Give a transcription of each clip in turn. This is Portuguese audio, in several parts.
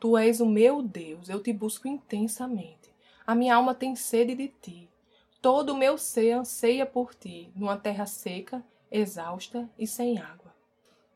Tu és o meu Deus, eu te busco intensamente. A minha alma tem sede de ti. Todo o meu ser anseia por ti, numa terra seca, exausta e sem água.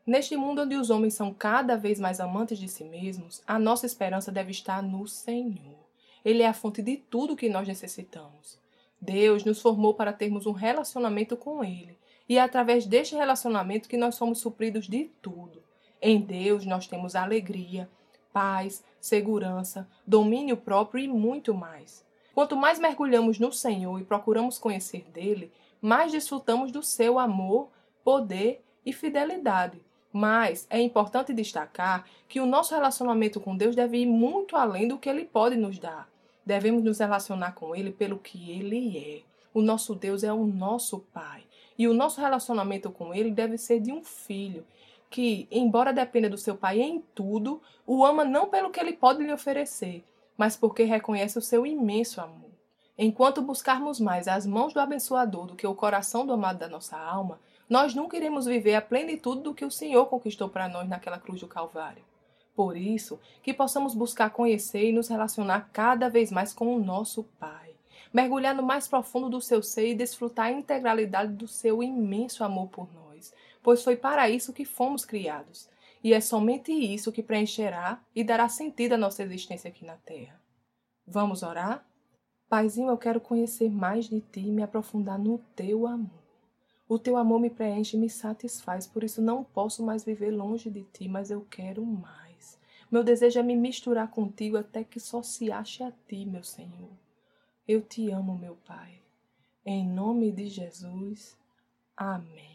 Neste mundo onde os homens são cada vez mais amantes de si mesmos, a nossa esperança deve estar no Senhor. Ele é a fonte de tudo que nós necessitamos. Deus nos formou para termos um relacionamento com Ele, e é através deste relacionamento que nós somos supridos de tudo. Em Deus nós temos alegria, paz, segurança, domínio próprio e muito mais. Quanto mais mergulhamos no Senhor e procuramos conhecer dele, mais desfrutamos do seu amor, poder e fidelidade. Mas é importante destacar que o nosso relacionamento com Deus deve ir muito além do que ele pode nos dar. Devemos nos relacionar com ele pelo que ele é. O nosso Deus é o nosso Pai. E o nosso relacionamento com ele deve ser de um filho que, embora dependa do seu pai em tudo, o ama não pelo que ele pode lhe oferecer, mas porque reconhece o seu imenso amor. Enquanto buscarmos mais as mãos do abençoador do que o coração do amado da nossa alma, nós nunca iremos viver a plenitude do que o Senhor conquistou para nós naquela cruz do Calvário. Por isso, que possamos buscar conhecer e nos relacionar cada vez mais com o nosso Pai, mergulhar no mais profundo do seu ser e desfrutar a integralidade do seu imenso amor por nós pois foi para isso que fomos criados, e é somente isso que preencherá e dará sentido à nossa existência aqui na Terra. Vamos orar? Paizinho, eu quero conhecer mais de ti e me aprofundar no teu amor. O teu amor me preenche e me satisfaz, por isso não posso mais viver longe de ti, mas eu quero mais. Meu desejo é me misturar contigo até que só se ache a ti, meu Senhor. Eu te amo, meu Pai. Em nome de Jesus. Amém.